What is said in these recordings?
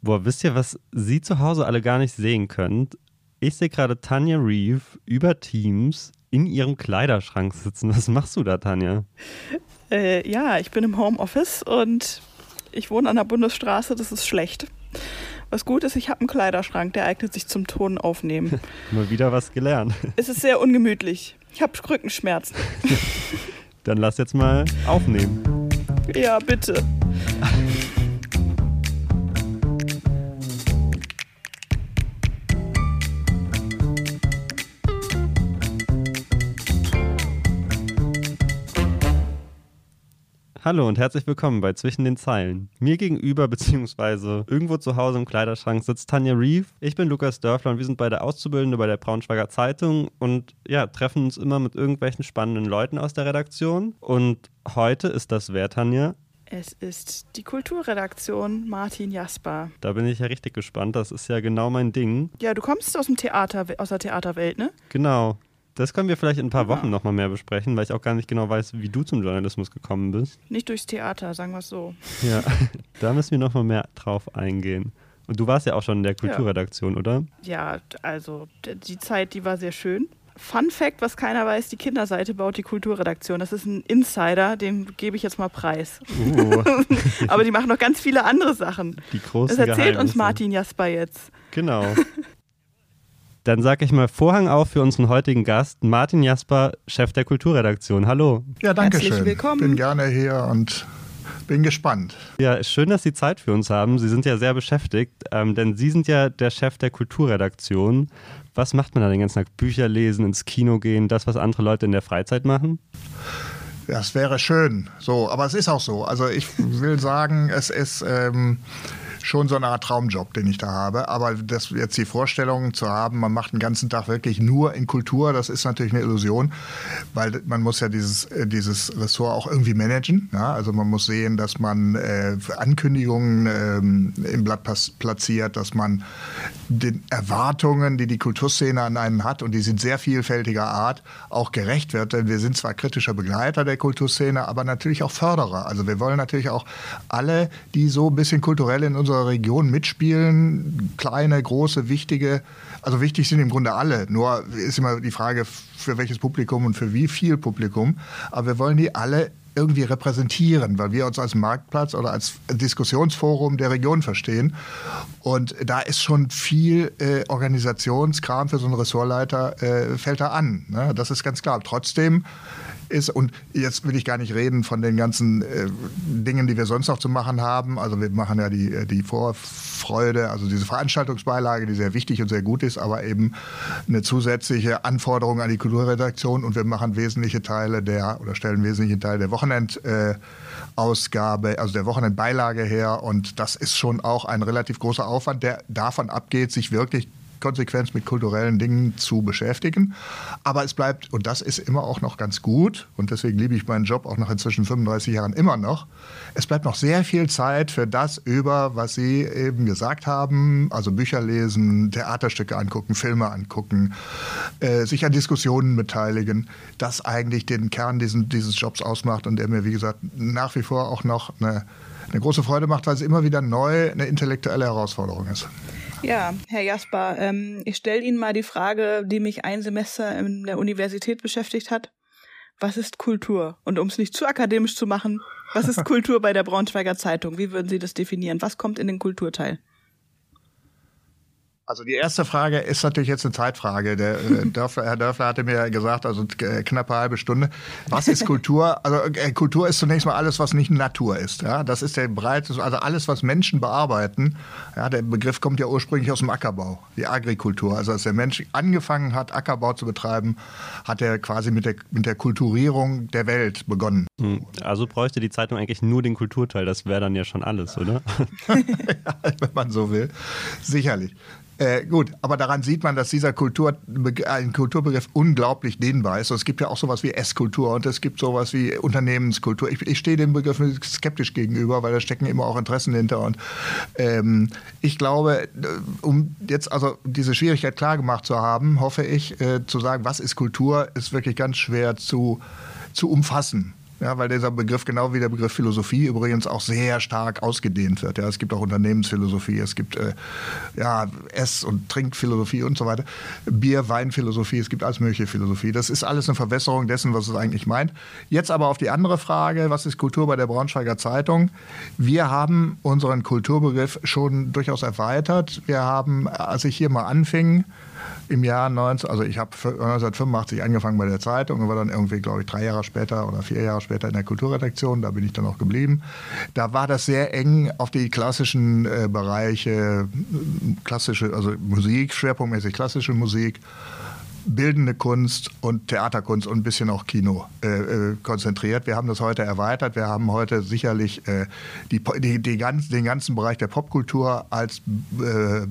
Boah, wisst ihr, was Sie zu Hause alle gar nicht sehen könnt? Ich sehe gerade Tanja Reeve über Teams in ihrem Kleiderschrank sitzen. Was machst du da, Tanja? Äh, ja, ich bin im Homeoffice und ich wohne an der Bundesstraße, das ist schlecht. Was gut ist, ich habe einen Kleiderschrank, der eignet sich zum Ton aufnehmen. Mal wieder was gelernt. Es ist sehr ungemütlich. Ich habe Rückenschmerzen. Dann lass jetzt mal aufnehmen. Ja, bitte. Hallo und herzlich willkommen bei Zwischen den Zeilen. Mir gegenüber beziehungsweise irgendwo zu Hause im Kleiderschrank sitzt Tanja Reeve. Ich bin Lukas Dörfler und wir sind beide Auszubildende bei der Braunschweiger Zeitung und ja, treffen uns immer mit irgendwelchen spannenden Leuten aus der Redaktion. Und heute ist das wer, Tanja? Es ist die Kulturredaktion Martin Jasper. Da bin ich ja richtig gespannt. Das ist ja genau mein Ding. Ja, du kommst aus dem Theater, aus der Theaterwelt, ne? Genau. Das können wir vielleicht in ein paar Wochen ja. nochmal mehr besprechen, weil ich auch gar nicht genau weiß, wie du zum Journalismus gekommen bist. Nicht durchs Theater, sagen wir es so. Ja, da müssen wir nochmal mehr drauf eingehen. Und du warst ja auch schon in der Kulturredaktion, ja. oder? Ja, also die Zeit, die war sehr schön. Fun Fact, was keiner weiß, die Kinderseite baut die Kulturredaktion. Das ist ein Insider, den gebe ich jetzt mal preis. Uh. Aber die machen noch ganz viele andere Sachen. Die großen Das erzählt uns Martin Jasper jetzt. Genau. Dann sage ich mal Vorhang auf für unseren heutigen Gast, Martin Jasper, Chef der Kulturredaktion. Hallo. Ja, danke Herzlich schön. willkommen. Bin gerne hier und bin gespannt. Ja, schön, dass Sie Zeit für uns haben. Sie sind ja sehr beschäftigt, ähm, denn Sie sind ja der Chef der Kulturredaktion. Was macht man da den ganzen Tag? Bücher lesen, ins Kino gehen, das, was andere Leute in der Freizeit machen? Das wäre schön. So, aber es ist auch so. Also ich will sagen, es ist ähm, schon so eine Art Traumjob, den ich da habe. Aber das jetzt die Vorstellung zu haben, man macht den ganzen Tag wirklich nur in Kultur, das ist natürlich eine Illusion, weil man muss ja dieses, äh, dieses Ressort auch irgendwie managen. Ja? Also man muss sehen, dass man äh, Ankündigungen ähm, im Blatt platziert, dass man den Erwartungen, die die Kulturszene an einen hat, und die sind sehr vielfältiger Art, auch gerecht wird. Denn wir sind zwar kritischer Begleiter der Kulturszene, aber natürlich auch Förderer. Also wir wollen natürlich auch alle, die so ein bisschen kulturell in unserer Region mitspielen, kleine, große, wichtige, also wichtig sind im Grunde alle. Nur ist immer die Frage, für welches Publikum und für wie viel Publikum. Aber wir wollen die alle irgendwie repräsentieren, weil wir uns als Marktplatz oder als Diskussionsforum der Region verstehen. Und da ist schon viel äh, Organisationskram für so einen Ressortleiter, äh, fällt da an. Ne? Das ist ganz klar. Trotzdem ist. Und jetzt will ich gar nicht reden von den ganzen äh, Dingen, die wir sonst noch zu machen haben. Also wir machen ja die, äh, die Vorfreude, also diese Veranstaltungsbeilage, die sehr wichtig und sehr gut ist, aber eben eine zusätzliche Anforderung an die Kulturredaktion und wir machen wesentliche Teile der oder stellen wesentliche Teile der Wochenendausgabe, äh, also der Wochenendbeilage her. Und das ist schon auch ein relativ großer Aufwand, der davon abgeht, sich wirklich konsequent mit kulturellen Dingen zu beschäftigen. Aber es bleibt, und das ist immer auch noch ganz gut, und deswegen liebe ich meinen Job auch nach inzwischen 35 Jahren immer noch, es bleibt noch sehr viel Zeit für das über, was Sie eben gesagt haben, also Bücher lesen, Theaterstücke angucken, Filme angucken, äh, sich an Diskussionen beteiligen, das eigentlich den Kern diesen, dieses Jobs ausmacht und der mir, wie gesagt, nach wie vor auch noch eine, eine große Freude macht, weil es immer wieder neu eine intellektuelle Herausforderung ist. Ja, Herr Jasper, ähm, ich stelle Ihnen mal die Frage, die mich ein Semester in der Universität beschäftigt hat. Was ist Kultur? Und um es nicht zu akademisch zu machen, was ist Kultur bei der Braunschweiger Zeitung? Wie würden Sie das definieren? Was kommt in den Kulturteil? Also die erste Frage ist natürlich jetzt eine Zeitfrage. Der äh, Dörfler, Herr Dörfler hatte mir gesagt, also äh, knappe halbe Stunde. Was ist Kultur? Also äh, Kultur ist zunächst mal alles, was nicht Natur ist. Ja, das ist der breite, also alles, was Menschen bearbeiten. Ja, der Begriff kommt ja ursprünglich aus dem Ackerbau, die Agrikultur. Also als der Mensch angefangen hat, Ackerbau zu betreiben, hat er quasi mit der mit der Kulturierung der Welt begonnen. Hm. Also bräuchte die Zeitung eigentlich nur den Kulturteil. Das wäre dann ja schon alles, oder? ja, wenn man so will, sicherlich. Äh, gut, aber daran sieht man, dass dieser Kultur, ein Kulturbegriff unglaublich dehnbar ist. Und es gibt ja auch sowas wie Esskultur und es gibt sowas wie Unternehmenskultur. Ich, ich stehe dem Begriff skeptisch gegenüber, weil da stecken immer auch Interessen hinter. Und ähm, ich glaube, äh, um jetzt also diese Schwierigkeit klar gemacht zu haben, hoffe ich, äh, zu sagen, was ist Kultur, ist wirklich ganz schwer zu, zu umfassen. Ja, weil dieser Begriff genau wie der Begriff Philosophie übrigens auch sehr stark ausgedehnt wird. Ja, es gibt auch Unternehmensphilosophie, es gibt äh, ja, Ess- und Trinkphilosophie und so weiter, Bier, Weinphilosophie, es gibt alles mögliche Philosophie. Das ist alles eine Verwässerung dessen, was es eigentlich meint. Jetzt aber auf die andere Frage, was ist Kultur bei der Braunschweiger Zeitung? Wir haben unseren Kulturbegriff schon durchaus erweitert. Wir haben, als ich hier mal anfing, im Jahr 19, also ich habe 1985 angefangen bei der Zeitung und war dann irgendwie, glaube ich, drei Jahre später oder vier Jahre später in der Kulturredaktion. Da bin ich dann auch geblieben. Da war das sehr eng auf die klassischen äh, Bereiche, klassische, also Musik, schwerpunktmäßig klassische Musik bildende Kunst und Theaterkunst und ein bisschen auch Kino äh, äh, konzentriert. Wir haben das heute erweitert. Wir haben heute sicherlich äh, die, die, die ganz, den ganzen Bereich der Popkultur als, äh,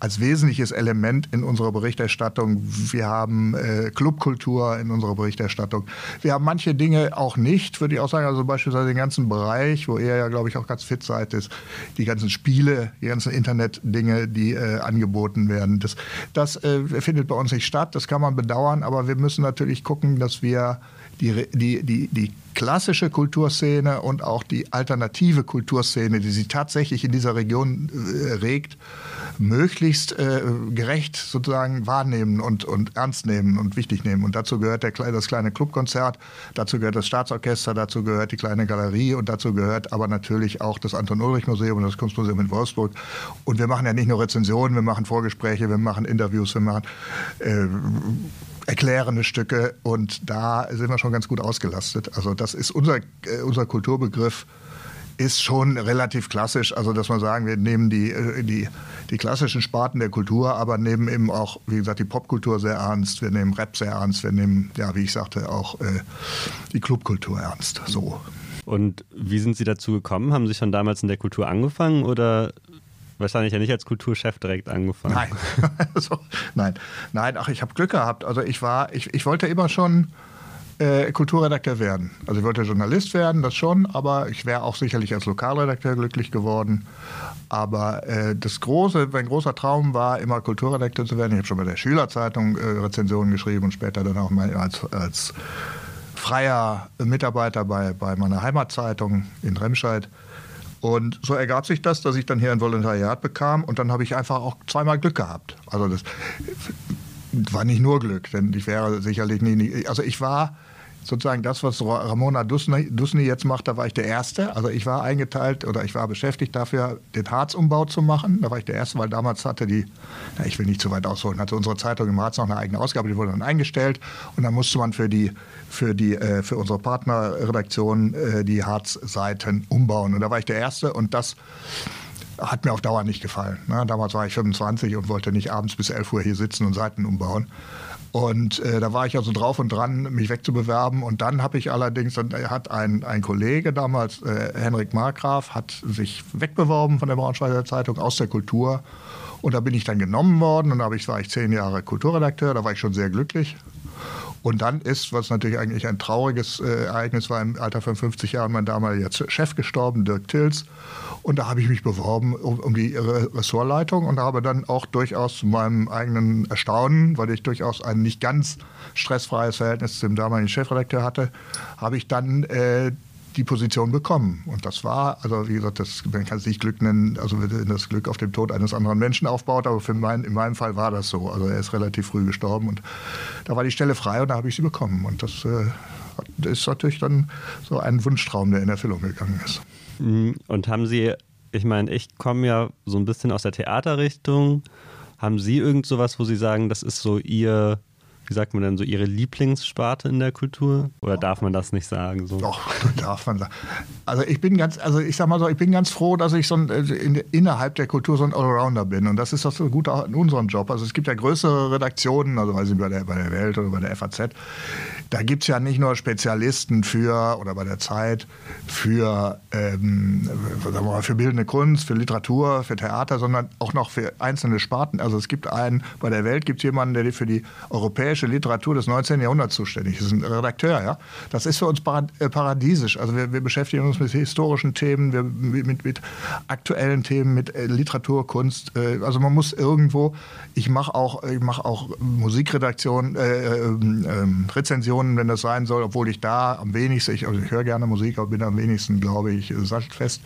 als wesentliches Element in unserer Berichterstattung. Wir haben äh, Clubkultur in unserer Berichterstattung. Wir haben manche Dinge auch nicht, würde ich auch sagen. Also beispielsweise den ganzen Bereich, wo ihr ja, glaube ich, auch ganz fit seid, ist die ganzen Spiele, die ganzen Internet-Dinge, die äh, angeboten werden. Das, das findet bei uns nicht statt hat. Das kann man bedauern, aber wir müssen natürlich gucken, dass wir die, die, die, die klassische Kulturszene und auch die alternative Kulturszene, die sich tatsächlich in dieser Region äh, regt, möglichst äh, gerecht sozusagen wahrnehmen und, und ernst nehmen und wichtig nehmen. Und dazu gehört der, das kleine Clubkonzert, dazu gehört das Staatsorchester, dazu gehört die kleine Galerie und dazu gehört aber natürlich auch das Anton-Ulrich-Museum und das Kunstmuseum in Wolfsburg. Und wir machen ja nicht nur Rezensionen, wir machen Vorgespräche, wir machen Interviews, wir machen äh, erklärende Stücke und da sind wir schon ganz gut ausgelastet. Also das ist unser, äh, unser Kulturbegriff ist schon relativ klassisch. Also, dass man sagen, wir nehmen die, äh, die, die klassischen Sparten der Kultur, aber nehmen eben auch, wie gesagt, die Popkultur sehr ernst. Wir nehmen Rap sehr ernst. Wir nehmen, ja, wie ich sagte, auch äh, die Clubkultur ernst. So. Und wie sind Sie dazu gekommen? Haben Sie schon damals in der Kultur angefangen oder wahrscheinlich ja nicht als Kulturchef direkt angefangen. Nein, also, nein, nein. Ach, ich habe Glück gehabt. Also ich war, ich, ich wollte immer schon äh, Kulturredakteur werden. Also ich wollte Journalist werden, das schon, aber ich wäre auch sicherlich als Lokalredakteur glücklich geworden. Aber äh, das große, mein großer Traum war immer Kulturredakteur zu werden. Ich habe schon bei der Schülerzeitung äh, Rezensionen geschrieben und später dann auch mal als, als freier Mitarbeiter bei, bei meiner Heimatzeitung in Remscheid. Und so ergab sich das, dass ich dann hier ein Volontariat bekam und dann habe ich einfach auch zweimal Glück gehabt. Also das war nicht nur Glück, denn ich wäre sicherlich nie, also ich war sozusagen das, was Ramona Dusny, jetzt macht, da war ich der Erste. Also ich war eingeteilt oder ich war beschäftigt dafür, den Harzumbau zu machen. Da war ich der Erste, weil damals hatte die, na, ich will nicht zu weit ausholen, hatte unsere Zeitung im Harz noch eine eigene Ausgabe, die wurde dann eingestellt und dann musste man für die für die äh, für unsere Partnerredaktion äh, die Harz-Seiten umbauen und da war ich der Erste und das hat mir auf Dauer nicht gefallen. Ne? Damals war ich 25 und wollte nicht abends bis 11 Uhr hier sitzen und Seiten umbauen. Und äh, da war ich also drauf und dran, mich wegzubewerben. Und dann habe ich allerdings, dann hat ein, ein Kollege damals, äh, Henrik Markgraf, hat sich wegbeworben von der Braunschweiger Zeitung aus der Kultur. Und da bin ich dann genommen worden und da ich, war ich zehn Jahre Kulturredakteur, da war ich schon sehr glücklich. Und dann ist, was natürlich eigentlich ein trauriges äh, Ereignis war, im Alter von 50 Jahren mein damaliger Chef gestorben, Dirk Tills. Und da habe ich mich beworben um, um, die Ressortleitung und habe dann auch durchaus zu meinem eigenen Erstaunen, weil ich durchaus ein nicht ganz stressfreies Verhältnis zum damaligen Chefredakteur hatte, habe ich dann äh, die Position bekommen. Und das war, also wie gesagt, das, man kann es nicht Glück nennen, also wenn das Glück auf dem Tod eines anderen Menschen aufbaut, aber für mein, in meinem Fall war das so. Also er ist relativ früh gestorben und da war die Stelle frei und da habe ich sie bekommen. Und das äh, ist natürlich dann so ein Wunschtraum, der in Erfüllung gegangen ist. Mhm. Und haben Sie, ich meine, ich komme ja so ein bisschen aus der Theaterrichtung. Haben Sie irgend sowas, wo Sie sagen, das ist so Ihr wie sagt man denn so, Ihre Lieblingssparte in der Kultur? Oder darf man das nicht sagen? So? Doch, darf man. Also ich bin ganz, also ich sag mal so, ich bin ganz froh, dass ich so ein, in, innerhalb der Kultur so ein Allrounder bin. Und das ist so gut auch in unserem Job. Also es gibt ja größere Redaktionen, also weiß ich, bei der, bei der Welt oder bei der FAZ. Da gibt es ja nicht nur Spezialisten für, oder bei der Zeit, für, ähm, sagen wir mal, für bildende Kunst, für Literatur, für Theater, sondern auch noch für einzelne Sparten. Also es gibt einen, bei der Welt gibt es jemanden, der für die europäische europäische Literatur des 19. Jahrhunderts zuständig. Das ist ein Redakteur, ja. Das ist für uns äh, paradiesisch. Also wir, wir beschäftigen uns mit historischen Themen, wir, mit, mit aktuellen Themen, mit äh, Literatur, Kunst. Äh, also man muss irgendwo, ich mache auch, ich mache auch Musikredaktion, äh, ähm, Rezensionen, wenn das sein soll, obwohl ich da am wenigsten, ich, also ich höre gerne Musik, aber bin am wenigsten, glaube ich, sattelfest.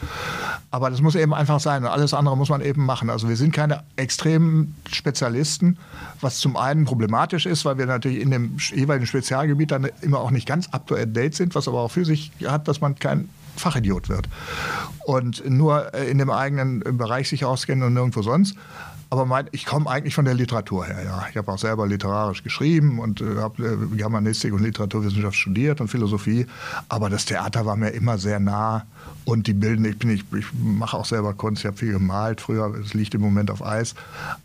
Aber das muss eben einfach sein. Alles andere muss man eben machen. Also wir sind keine extremen Spezialisten, was zum einen problematisch ist, weil wir natürlich in dem jeweiligen Spezialgebiet dann immer auch nicht ganz up to date sind, was aber auch für sich hat, dass man kein Fachidiot wird und nur äh, in dem eigenen Bereich sich auskennen und nirgendwo sonst. Aber mein, ich komme eigentlich von der Literatur her. Ja. Ich habe auch selber literarisch geschrieben und äh, habe äh, Germanistik und Literaturwissenschaft studiert und Philosophie. Aber das Theater war mir immer sehr nah. Und die Bilden, ich, ich, ich mache auch selber Kunst, ich habe viel gemalt früher, es liegt im Moment auf Eis.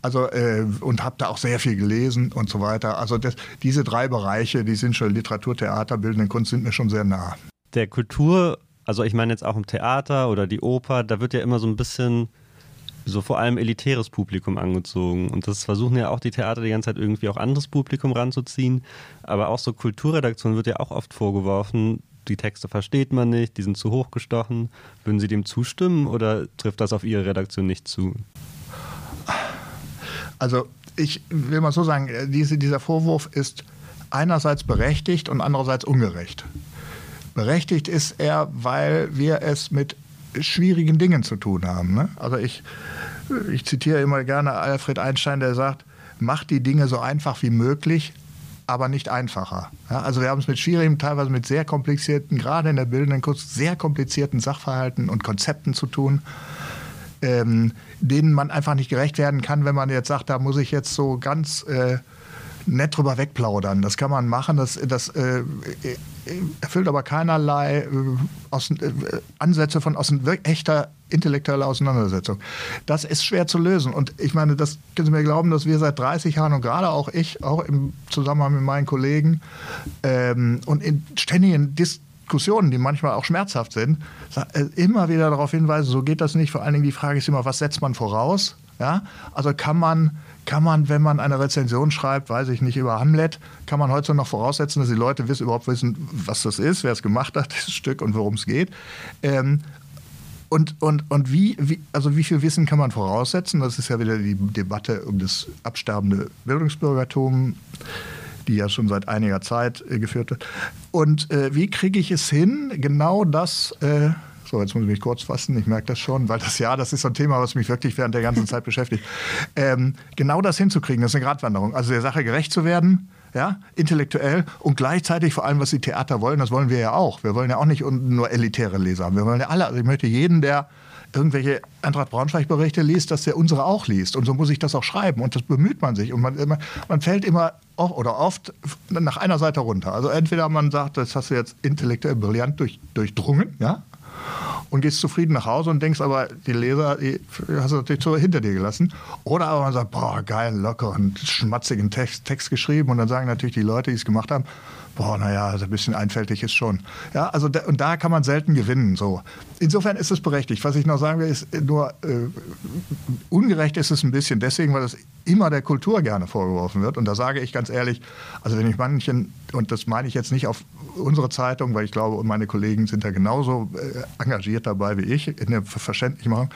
Also, äh, und habe da auch sehr viel gelesen und so weiter. Also das, diese drei Bereiche, die sind schon Literatur, Theater, Bildende Kunst, sind mir schon sehr nah. Der Kultur, also ich meine jetzt auch im Theater oder die Oper, da wird ja immer so ein bisschen so vor allem elitäres Publikum angezogen. Und das versuchen ja auch die Theater die ganze Zeit irgendwie auch anderes Publikum ranzuziehen. Aber auch so Kulturredaktion wird ja auch oft vorgeworfen, die Texte versteht man nicht, die sind zu hochgestochen. Würden Sie dem zustimmen oder trifft das auf Ihre Redaktion nicht zu? Also ich will mal so sagen, diese, dieser Vorwurf ist einerseits berechtigt und andererseits ungerecht. Berechtigt ist er, weil wir es mit schwierigen Dingen zu tun haben. Ne? Also ich, ich zitiere immer gerne Alfred Einstein, der sagt, macht die Dinge so einfach wie möglich, aber nicht einfacher. Ja, also wir haben es mit schwierigen, teilweise mit sehr komplizierten, gerade in der bildenden Kunst, sehr komplizierten Sachverhalten und Konzepten zu tun, ähm, denen man einfach nicht gerecht werden kann, wenn man jetzt sagt, da muss ich jetzt so ganz äh, nett drüber wegplaudern. Das kann man machen, das, das äh, erfüllt aber keinerlei äh, aus, äh, Ansätze von aus echter intellektueller Auseinandersetzung. Das ist schwer zu lösen. Und ich meine, das können Sie mir glauben, dass wir seit 30 Jahren und gerade auch ich, auch im Zusammenhang mit meinen Kollegen ähm, und in ständigen Diskussionen, die manchmal auch schmerzhaft sind, äh, immer wieder darauf hinweisen, so geht das nicht. Vor allen Dingen die Frage ist immer, was setzt man voraus? Ja? Also kann man kann man, wenn man eine Rezension schreibt, weiß ich nicht, über Hamlet, kann man heute noch voraussetzen, dass die Leute wissen, überhaupt wissen, was das ist, wer es gemacht hat, das Stück und worum es geht. Ähm, und, und, und wie, wie, also wie viel Wissen kann man voraussetzen? Das ist ja wieder die Debatte um das absterbende Bildungsbürgertum, die ja schon seit einiger Zeit äh, geführt wird. Und äh, wie kriege ich es hin, genau das äh, so, jetzt muss ich mich kurz fassen, ich merke das schon, weil das ja, das ist so ein Thema, was mich wirklich während der ganzen Zeit beschäftigt. Ähm, genau das hinzukriegen, das ist eine Gratwanderung. Also der Sache gerecht zu werden, ja, intellektuell und gleichzeitig vor allem, was die Theater wollen, das wollen wir ja auch. Wir wollen ja auch nicht nur elitäre Leser haben. Wir wollen ja alle, also ich möchte jeden, der irgendwelche Eintracht Braunschweig-Berichte liest, dass der unsere auch liest. Und so muss ich das auch schreiben. Und das bemüht man sich. Und man, man fällt immer oder oft nach einer Seite runter. Also entweder man sagt, das hast du jetzt intellektuell brillant durch, durchdrungen, ja, und gehst zufrieden nach Hause und denkst aber, die Leser die hast du natürlich hinter dir gelassen. Oder aber man sagt, boah, geil, locker und schmatzigen Text, Text geschrieben und dann sagen natürlich die Leute, die es gemacht haben, boah, naja, also ein bisschen einfältig ist schon. Ja, also da, und da kann man selten gewinnen. So. Insofern ist es berechtigt. Was ich noch sagen will, ist nur, äh, ungerecht ist es ein bisschen deswegen, weil es immer der Kultur gerne vorgeworfen wird. Und da sage ich ganz ehrlich, also wenn ich manchen, und das meine ich jetzt nicht auf unsere Zeitung, weil ich glaube, und meine Kollegen sind da genauso äh, engagiert dabei wie ich in der Verständlichmachung.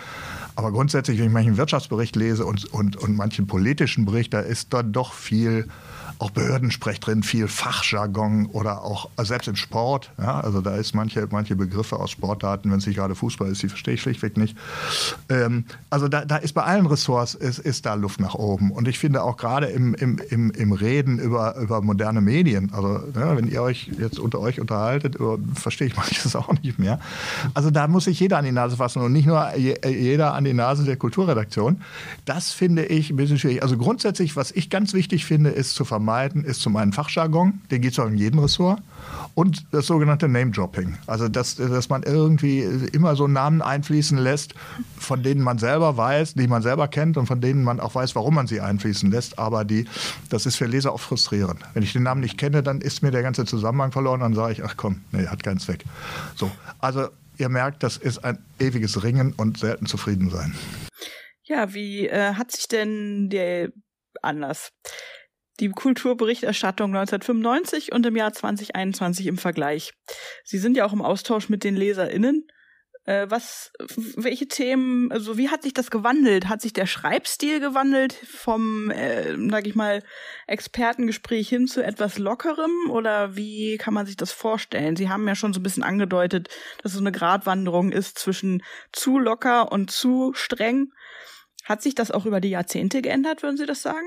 Aber grundsätzlich, wenn ich manchen Wirtschaftsbericht lese und, und, und manchen politischen Bericht, da ist dann doch viel auch Behördensprech drin, viel Fachjargon oder auch also selbst im Sport. Ja, also da ist manche, manche Begriffe aus Sportdaten, wenn es nicht gerade Fußball ist, die verstehe ich schlichtweg nicht. Ähm, also da, da ist bei allen Ressorts ist, ist da Luft nach oben. Und ich finde auch gerade im, im, im, im Reden über, über moderne Medien, also ja, wenn ihr euch jetzt unter euch unterhaltet, über, verstehe ich manches auch nicht mehr. Also da muss sich jeder an die Nase fassen und nicht nur jeder an die Nase der Kulturredaktion. Das finde ich ein bisschen schwierig. Also grundsätzlich, was ich ganz wichtig finde, ist zu vermeiden, vermeiden, ist zum einen Fachjargon, den gibt es auch in jedem Ressort, und das sogenannte Name-Dropping. Also, dass, dass man irgendwie immer so Namen einfließen lässt, von denen man selber weiß, die man selber kennt und von denen man auch weiß, warum man sie einfließen lässt. Aber die, das ist für Leser auch frustrierend. Wenn ich den Namen nicht kenne, dann ist mir der ganze Zusammenhang verloren. Dann sage ich, ach komm, nee, hat keinen Zweck. So, also ihr merkt, das ist ein ewiges Ringen und selten zufrieden sein. Ja, wie äh, hat sich denn der anders? Die Kulturberichterstattung 1995 und im Jahr 2021 im Vergleich. Sie sind ja auch im Austausch mit den LeserInnen. Äh, was, welche Themen, also wie hat sich das gewandelt? Hat sich der Schreibstil gewandelt vom, äh, sag ich mal, Expertengespräch hin zu etwas lockerem? Oder wie kann man sich das vorstellen? Sie haben ja schon so ein bisschen angedeutet, dass es eine Gratwanderung ist zwischen zu locker und zu streng. Hat sich das auch über die Jahrzehnte geändert, würden Sie das sagen?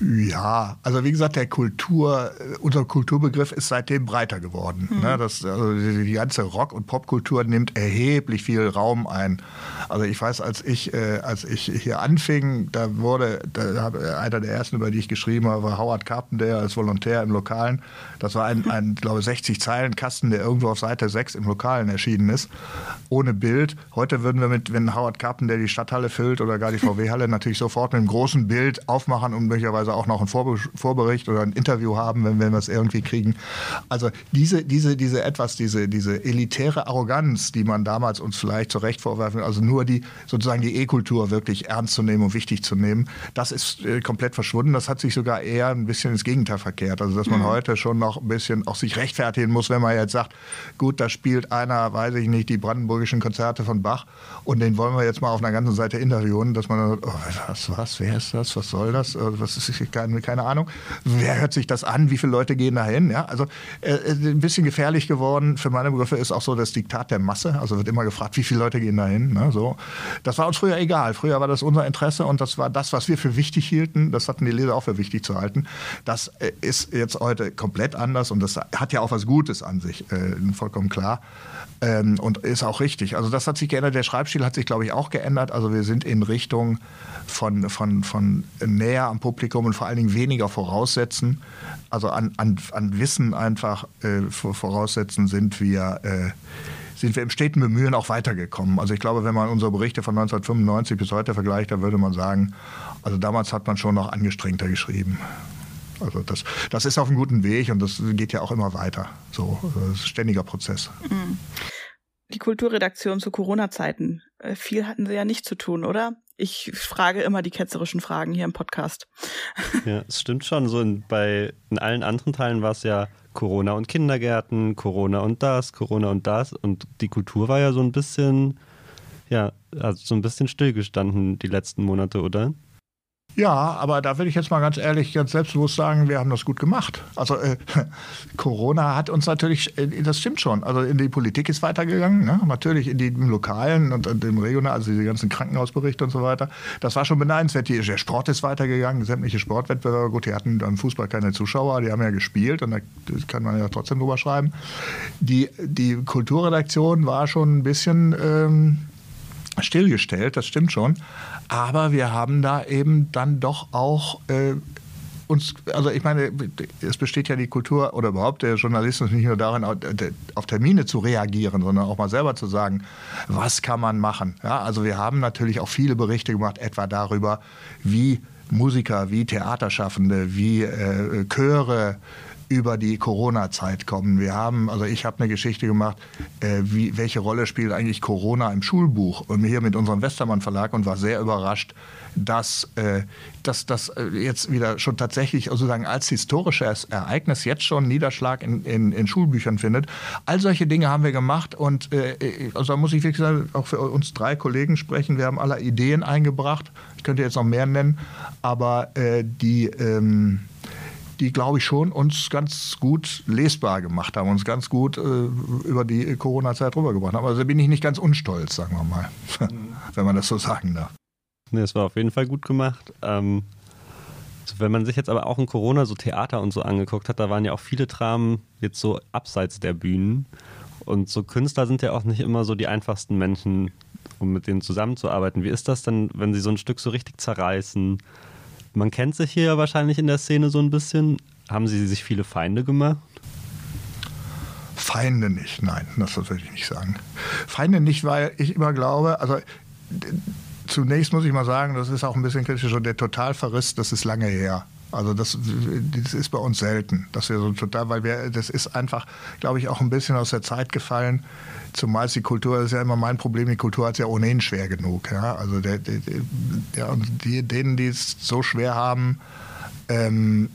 Ja, also wie gesagt, der Kultur, äh, unser Kulturbegriff ist seitdem breiter geworden. Mhm. Ne? Das, also die ganze Rock- und Popkultur nimmt erheblich viel Raum ein. Also ich weiß, als ich, äh, als ich hier anfing, da wurde, da hat einer der ersten, über die ich geschrieben habe, war Howard Carpenter als Volontär im Lokalen. Das war ein, ein glaube 60 Zeilen Kasten, der irgendwo auf Seite 6 im Lokalen erschienen ist, ohne Bild. Heute würden wir mit, wenn Howard Carpenter die Stadthalle füllt oder gar die VW-Halle, natürlich sofort mit einem großen Bild aufmachen und möglicherweise möglicherweise auch noch einen Vorbericht oder ein Interview haben, wenn, wenn wir es irgendwie kriegen. Also diese, diese, diese etwas, diese, diese elitäre Arroganz, die man damals uns vielleicht zu Recht vorwerfen, also nur die sozusagen die E-Kultur wirklich ernst zu nehmen und wichtig zu nehmen, das ist äh, komplett verschwunden. Das hat sich sogar eher ein bisschen ins Gegenteil verkehrt. Also dass man mhm. heute schon noch ein bisschen auch sich rechtfertigen muss, wenn man jetzt sagt, gut, da spielt einer, weiß ich nicht, die brandenburgischen Konzerte von Bach und den wollen wir jetzt mal auf einer ganzen Seite interviewen, dass man dann sagt, oh, was, was, wer ist das, was soll das, äh, was ist keine, keine Ahnung. Wer hört sich das an? Wie viele Leute gehen da hin? Ja, also äh, äh, ein bisschen gefährlich geworden. Für meine Begriffe ist auch so das Diktat der Masse. Also wird immer gefragt, wie viele Leute gehen da hin? Ne, so. Das war uns früher egal. Früher war das unser Interesse und das war das, was wir für wichtig hielten. Das hatten die Leser auch für wichtig zu halten. Das äh, ist jetzt heute komplett anders und das hat ja auch was Gutes an sich, äh, vollkommen klar. Ähm, und ist auch richtig. Also das hat sich geändert. Der Schreibstil hat sich, glaube ich, auch geändert. Also wir sind in Richtung von, von, von näher am Publikum und vor allen Dingen weniger voraussetzen. Also an, an, an Wissen einfach äh, voraussetzen sind wir. Äh, sind wir im steten Bemühen auch weitergekommen. Also ich glaube, wenn man unsere Berichte von 1995 bis heute vergleicht, dann würde man sagen, also damals hat man schon noch angestrengter geschrieben. Also das, das ist auf einem guten Weg und das geht ja auch immer weiter. So, das ist ein ständiger Prozess. Mhm. Die Kulturredaktion zu Corona-Zeiten. Äh, viel hatten sie ja nicht zu tun, oder? Ich frage immer die ketzerischen Fragen hier im Podcast. Ja, es stimmt schon. So in, bei in allen anderen Teilen war es ja Corona und Kindergärten, Corona und das, Corona und das. Und die Kultur war ja so ein bisschen, ja, also so ein bisschen stillgestanden die letzten Monate, oder? Ja, aber da will ich jetzt mal ganz ehrlich, ganz selbstbewusst sagen, wir haben das gut gemacht. Also äh, Corona hat uns natürlich, äh, das stimmt schon, also in die Politik ist weitergegangen, ne? natürlich in im Lokalen und, und im Regionalen, also diese ganzen Krankenhausberichte und so weiter. Das war schon beneidenswert. Der Sport ist weitergegangen, sämtliche Sportwettbewerbe. Gut, die hatten dann Fußball keine Zuschauer, die haben ja gespielt und da kann man ja trotzdem drüber schreiben. Die, die Kulturredaktion war schon ein bisschen... Ähm, stillgestellt, das stimmt schon. Aber wir haben da eben dann doch auch äh, uns, also ich meine, es besteht ja die Kultur oder überhaupt der Journalismus nicht nur darin, auf Termine zu reagieren, sondern auch mal selber zu sagen, was kann man machen. Ja, also wir haben natürlich auch viele Berichte gemacht, etwa darüber, wie Musiker, wie Theaterschaffende, wie äh, Chöre, über die Corona-Zeit kommen. Wir haben, also ich habe eine Geschichte gemacht, äh, wie, welche Rolle spielt eigentlich Corona im Schulbuch? Und hier mit unserem Westermann Verlag und war sehr überrascht, dass, äh, das äh, jetzt wieder schon tatsächlich sozusagen als historisches Ereignis jetzt schon Niederschlag in, in, in Schulbüchern findet. All solche Dinge haben wir gemacht und äh, äh also da muss ich wirklich sagen, auch für uns drei Kollegen sprechen. Wir haben alle Ideen eingebracht. Ich könnte jetzt noch mehr nennen, aber äh, die ähm, die, glaube ich, schon uns ganz gut lesbar gemacht haben, uns ganz gut äh, über die Corona-Zeit rübergebracht haben. Also bin ich nicht ganz unstolz, sagen wir mal, wenn man das so sagen darf. Nee, es war auf jeden Fall gut gemacht. Ähm, wenn man sich jetzt aber auch in Corona so Theater und so angeguckt hat, da waren ja auch viele Dramen jetzt so abseits der Bühnen. Und so Künstler sind ja auch nicht immer so die einfachsten Menschen, um mit denen zusammenzuarbeiten. Wie ist das denn, wenn sie so ein Stück so richtig zerreißen? Man kennt sich hier wahrscheinlich in der Szene so ein bisschen. Haben Sie sich viele Feinde gemacht? Feinde nicht, nein, das würde ich nicht sagen. Feinde nicht, weil ich immer glaube, also zunächst muss ich mal sagen, das ist auch ein bisschen kritisch, der Totalverriss, das ist lange her. Also das, das ist bei uns selten, dass wir so total, weil wir, das ist einfach, glaube ich, auch ein bisschen aus der Zeit gefallen. Zumal die Kultur, das ist ja immer mein Problem, die Kultur hat es ja ohnehin schwer genug. Ja? Also der, der, der, und die, denen, die es so schwer haben, ähm,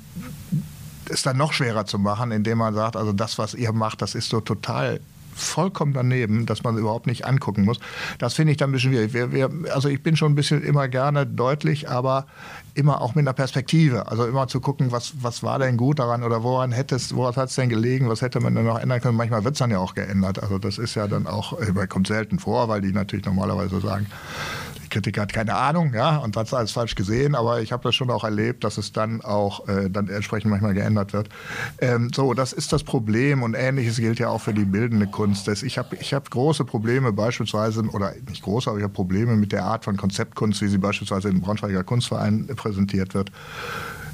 es dann noch schwerer zu machen, indem man sagt, also das, was ihr macht, das ist so total vollkommen daneben, dass man überhaupt nicht angucken muss. Das finde ich dann ein bisschen schwierig. Wir, wir, also ich bin schon ein bisschen immer gerne deutlich, aber immer auch mit einer Perspektive. Also immer zu gucken, was, was war denn gut daran oder woran woran hat es denn gelegen, was hätte man denn noch ändern können. Manchmal wird es dann ja auch geändert. Also das ist ja dann auch, äh, kommt selten vor, weil die natürlich normalerweise sagen, Kritiker hat keine Ahnung, ja, und hat es alles falsch gesehen, aber ich habe das schon auch erlebt, dass es dann auch äh, dann entsprechend manchmal geändert wird. Ähm, so, das ist das Problem und ähnliches gilt ja auch für die bildende Kunst. Das, ich habe ich hab große Probleme beispielsweise, oder nicht große, aber ich habe Probleme mit der Art von Konzeptkunst, wie sie beispielsweise im Braunschweiger Kunstverein präsentiert wird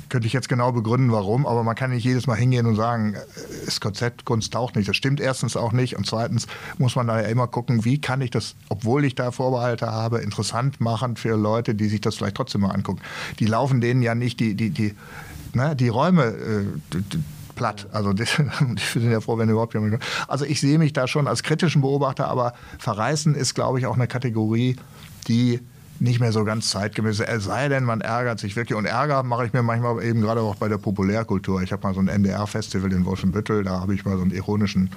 könnte ich jetzt genau begründen, warum, aber man kann nicht jedes Mal hingehen und sagen, das äh, Konzept Kunst taucht nicht. Das stimmt erstens auch nicht und zweitens muss man da ja immer gucken, wie kann ich das, obwohl ich da Vorbehalte habe, interessant machen für Leute, die sich das vielleicht trotzdem mal angucken. Die laufen denen ja nicht die, die, die, ne, die Räume äh, platt. Also die, die sind ja froh, wenn überhaupt jemand. Also ich sehe mich da schon als kritischen Beobachter, aber verreißen ist, glaube ich, auch eine Kategorie, die nicht mehr so ganz zeitgemäß. Es sei denn, man ärgert sich wirklich. Und Ärger mache ich mir manchmal eben gerade auch bei der Populärkultur. Ich habe mal so ein NDR-Festival in Wolfenbüttel, da habe ich mal so einen ironischen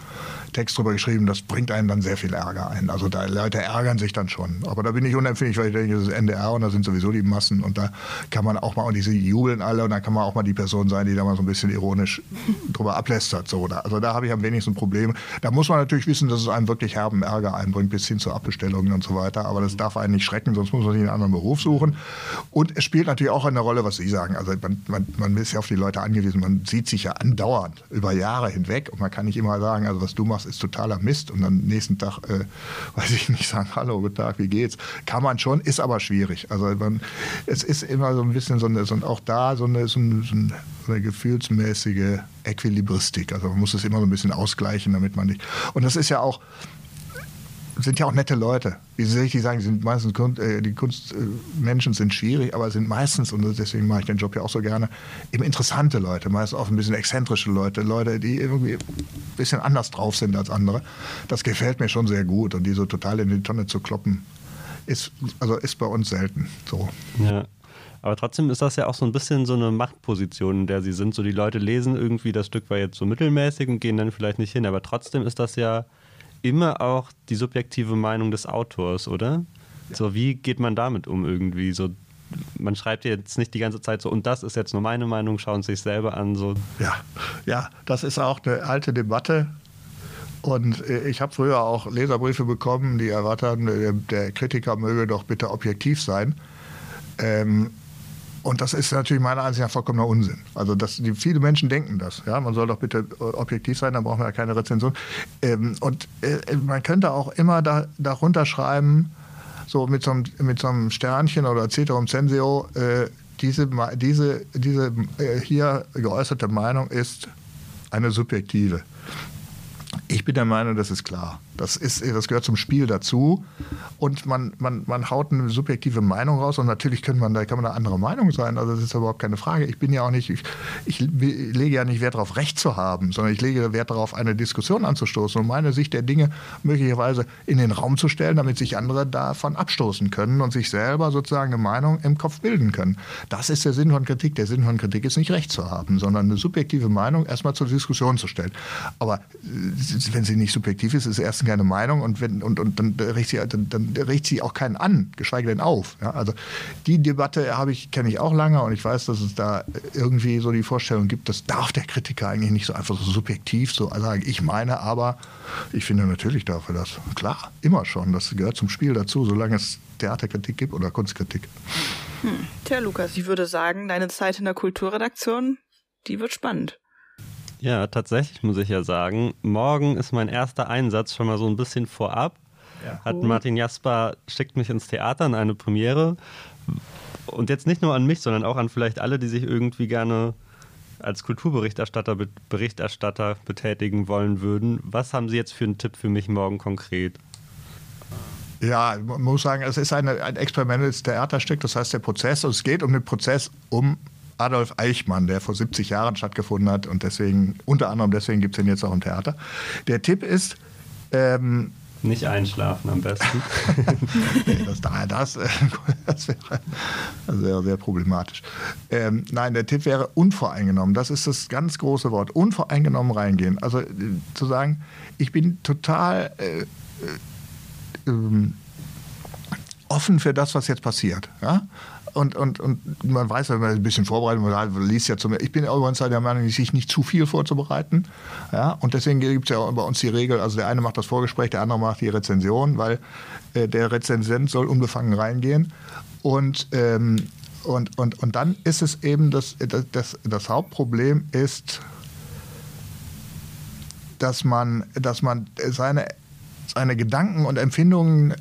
Text drüber geschrieben. Das bringt einen dann sehr viel Ärger ein. Also da Leute ärgern sich dann schon. Aber da bin ich unempfindlich, weil ich denke, das ist NDR und da sind sowieso die Massen. Und da kann man auch mal, und diese jubeln alle, und da kann man auch mal die Person sein, die da mal so ein bisschen ironisch drüber ablästert. So, also da habe ich am wenigsten Probleme. Da muss man natürlich wissen, dass es einem wirklich herben Ärger einbringt, bis hin zu Abbestellungen und so weiter. Aber das darf einen nicht schrecken, sonst muss man sich einen anderen Beruf suchen. Und es spielt natürlich auch eine Rolle, was Sie sagen. Also man, man, man ist ja auf die Leute angewiesen. Man sieht sich ja andauernd über Jahre hinweg. Und man kann nicht immer sagen, also was du machst, ist totaler Mist. Und am nächsten Tag, äh, weiß ich nicht, sagen, hallo, guten Tag, wie geht's? Kann man schon, ist aber schwierig. Also man, es ist immer so ein bisschen so eine, so auch da so eine, so eine, so eine gefühlsmäßige Äquilibristik. Also man muss es immer so ein bisschen ausgleichen, damit man nicht. Und das ist ja auch, sind ja auch nette Leute. Wie Sie richtig sagen, sind meistens äh, die Kunstmenschen sind schwierig, aber sind meistens, und deswegen mache ich den Job ja auch so gerne, eben interessante Leute, meist auch ein bisschen exzentrische Leute, Leute, die irgendwie ein bisschen anders drauf sind als andere. Das gefällt mir schon sehr gut. Und die so total in die Tonne zu kloppen, ist, also ist bei uns selten so. Ja. Aber trotzdem ist das ja auch so ein bisschen so eine Machtposition, in der sie sind. So die Leute lesen irgendwie, das Stück war jetzt so mittelmäßig und gehen dann vielleicht nicht hin. Aber trotzdem ist das ja immer auch die subjektive Meinung des Autors, oder? Ja. So, wie geht man damit um irgendwie? So, man schreibt jetzt nicht die ganze Zeit so, und das ist jetzt nur meine Meinung, schauen Sie sich selber an. So. Ja, ja, das ist auch eine alte Debatte. Und äh, ich habe früher auch Leserbriefe bekommen, die erwarten, äh, der Kritiker möge doch bitte objektiv sein. Ähm, und das ist natürlich meiner Ansicht nach vollkommener Unsinn. Also das, die, viele Menschen denken das. Ja, man soll doch bitte äh, objektiv sein, dann brauchen wir ja keine Rezension. Ähm, und äh, man könnte auch immer da, darunter schreiben, so mit so einem, mit so einem Sternchen oder Ceterum Censeo, äh, diese, diese, diese äh, hier geäußerte Meinung ist eine subjektive. Ich bin der Meinung, das ist klar. Das, ist, das gehört zum Spiel dazu. Und man, man, man haut eine subjektive Meinung raus. Und natürlich kann man, da kann man eine andere Meinung sein. Also das ist überhaupt keine Frage. Ich bin ja auch nicht, ich, ich lege ja nicht Wert darauf, Recht zu haben, sondern ich lege Wert darauf, eine Diskussion anzustoßen und meine Sicht der Dinge möglicherweise in den Raum zu stellen, damit sich andere davon abstoßen können und sich selber sozusagen eine Meinung im Kopf bilden können. Das ist der Sinn von Kritik. Der Sinn von Kritik ist nicht Recht zu haben, sondern eine subjektive Meinung erstmal zur Diskussion zu stellen. Aber äh, wenn sie nicht subjektiv ist, ist erstens keine Meinung und, wenn, und, und dann, riecht sie, dann, dann riecht sie auch keinen an, geschweige denn auf. Ja, also die Debatte habe ich, kenne ich auch lange und ich weiß, dass es da irgendwie so die Vorstellung gibt, das darf der Kritiker eigentlich nicht so einfach so subjektiv so sagen. Ich meine aber, ich finde natürlich darf er das. Klar, immer schon. Das gehört zum Spiel dazu, solange es Theaterkritik gibt oder Kunstkritik. Hm. Tja, Lukas, ich würde sagen, deine Zeit in der Kulturredaktion, die wird spannend. Ja, tatsächlich muss ich ja sagen, morgen ist mein erster Einsatz schon mal so ein bisschen vorab. Ja. Hat Martin Jasper schickt mich ins Theater in eine Premiere. Und jetzt nicht nur an mich, sondern auch an vielleicht alle, die sich irgendwie gerne als Kulturberichterstatter Berichterstatter betätigen wollen würden. Was haben Sie jetzt für einen Tipp für mich morgen konkret? Ja, man muss sagen, es ist eine, ein experimentelles Theaterstück, das heißt der Prozess, und es geht um den Prozess um Adolf Eichmann, der vor 70 Jahren stattgefunden hat und deswegen, unter anderem deswegen gibt es den jetzt auch im Theater. Der Tipp ist, ähm, nicht einschlafen am besten. das, das, das, wäre sehr, sehr problematisch. Ähm, nein, der Tipp wäre unvoreingenommen. Das ist das ganz große Wort. Unvoreingenommen reingehen. Also äh, zu sagen, ich bin total äh, äh, ähm, offen für das, was jetzt passiert. Ja? Und, und, und man weiß, wenn man ein bisschen vorbereitet, man liest ja zum Ich bin übrigens der Meinung, sich nicht zu viel vorzubereiten. Ja? Und deswegen gibt es ja bei uns die Regel, also der eine macht das Vorgespräch, der andere macht die Rezension, weil äh, der Rezensent soll unbefangen reingehen. Und, ähm, und, und, und dann ist es eben, das, das, das Hauptproblem ist, dass man, dass man seine seine Gedanken und Empfindungen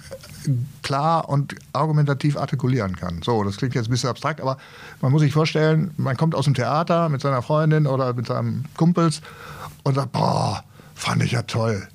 klar und argumentativ artikulieren kann. So, das klingt jetzt ein bisschen abstrakt, aber man muss sich vorstellen, man kommt aus dem Theater mit seiner Freundin oder mit seinem Kumpels und sagt, boah, fand ich ja toll.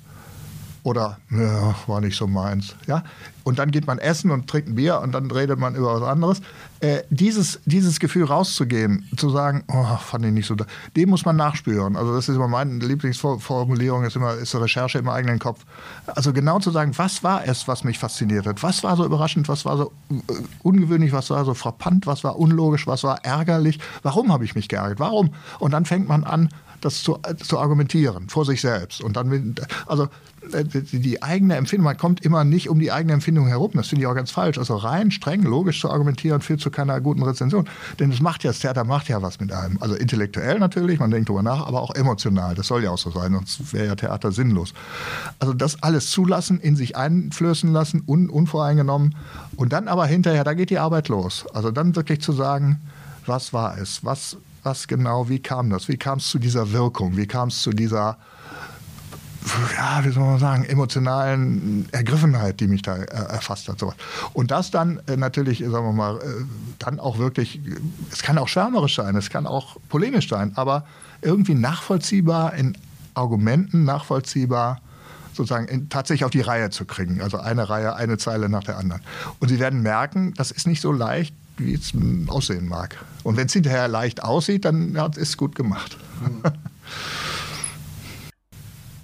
Oder, ja, war nicht so meins. Ja? Und dann geht man essen und trinkt ein Bier und dann redet man über was anderes. Äh, dieses, dieses Gefühl rauszugehen, zu sagen, oh, fand ich nicht so, dem muss man nachspüren. Also das ist immer meine Lieblingsformulierung, ist immer, ist Recherche im eigenen Kopf. Also genau zu sagen, was war es, was mich fasziniert hat? Was war so überraschend, was war so äh, ungewöhnlich, was war so frappant, was war unlogisch, was war ärgerlich? Warum habe ich mich geärgert? Warum? Und dann fängt man an, das zu, zu argumentieren vor sich selbst. Und dann, also äh, die eigene Empfindung, man kommt immer nicht um die eigene Empfindung herum. Das finde ich auch ganz falsch. Also rein streng logisch zu argumentieren führt zu keiner guten Rezension. Denn es macht ja, das Theater macht ja was mit einem. Also intellektuell natürlich, man denkt darüber nach, aber auch emotional. Das soll ja auch so sein, sonst wäre ja Theater sinnlos. Also das alles zulassen, in sich einflößen lassen, un, unvoreingenommen. Und dann aber hinterher, da geht die Arbeit los. Also dann wirklich zu sagen, was war es? Was, was genau, wie kam das? Wie kam es zu dieser Wirkung? Wie kam es zu dieser ja, wie soll man sagen, emotionalen Ergriffenheit, die mich da äh, erfasst hat. Und das dann äh, natürlich, sagen wir mal, äh, dann auch wirklich, es kann auch schwärmerisch sein, es kann auch polemisch sein, aber irgendwie nachvollziehbar in Argumenten, nachvollziehbar sozusagen in, tatsächlich auf die Reihe zu kriegen. Also eine Reihe, eine Zeile nach der anderen. Und Sie werden merken, das ist nicht so leicht, wie es aussehen mag. Und wenn es hinterher leicht aussieht, dann ja, ist es gut gemacht.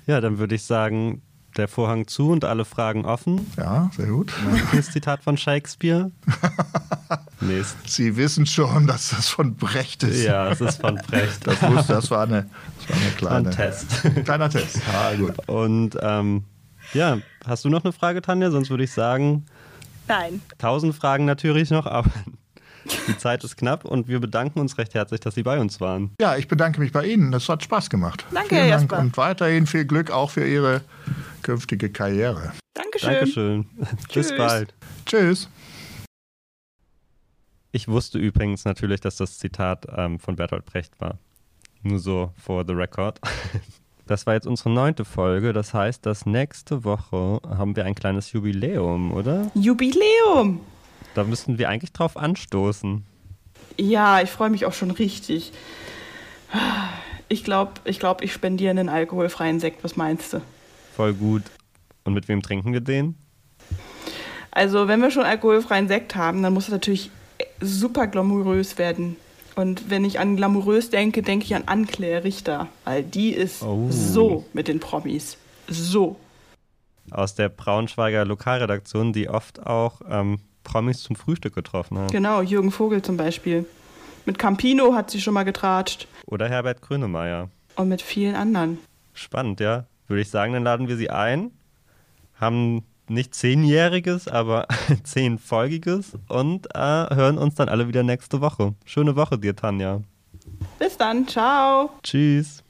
Ja, dann würde ich sagen, der Vorhang zu und alle Fragen offen. Ja, sehr gut. Ein Zitat von Shakespeare. Nächst. Sie wissen schon, dass das von Brecht ist. Ja, es ist von Brecht. Das, wusste, das, war, eine, das war eine kleine. Ein Test. Kleiner Test. Ah, gut. Und ähm, ja, hast du noch eine Frage, Tanja? Sonst würde ich sagen. Nein. Tausend Fragen natürlich noch, aber die Zeit ist knapp und wir bedanken uns recht herzlich, dass Sie bei uns waren. Ja, ich bedanke mich bei Ihnen. Das hat Spaß gemacht. Danke, Vielen Herr Dank Jasper. und weiterhin viel Glück auch für Ihre künftige Karriere. Dankeschön. Dankeschön. Bis bald. Tschüss. Ich wusste übrigens natürlich, dass das Zitat ähm, von Bertolt Brecht war. Nur so for the record. Das war jetzt unsere neunte Folge. Das heißt, dass nächste Woche haben wir ein kleines Jubiläum, oder? Jubiläum! Da müssten wir eigentlich drauf anstoßen. Ja, ich freue mich auch schon richtig. Ich glaube, ich, glaub, ich spendiere einen alkoholfreien Sekt. Was meinst du? Voll gut. Und mit wem trinken wir den? Also, wenn wir schon alkoholfreien Sekt haben, dann muss es natürlich super glamourös werden. Und wenn ich an glamourös denke, denke ich an Anne-Claire Richter, weil die ist oh. so mit den Promis. So. Aus der Braunschweiger Lokalredaktion, die oft auch ähm, Promis zum Frühstück getroffen haben. Genau, Jürgen Vogel zum Beispiel. Mit Campino hat sie schon mal getratscht. Oder Herbert Grönemeyer. Und mit vielen anderen. Spannend, ja. Würde ich sagen, dann laden wir sie ein. Haben nicht zehnjähriges, aber zehnfolgiges und äh, hören uns dann alle wieder nächste Woche. Schöne Woche dir, Tanja. Bis dann, ciao. Tschüss.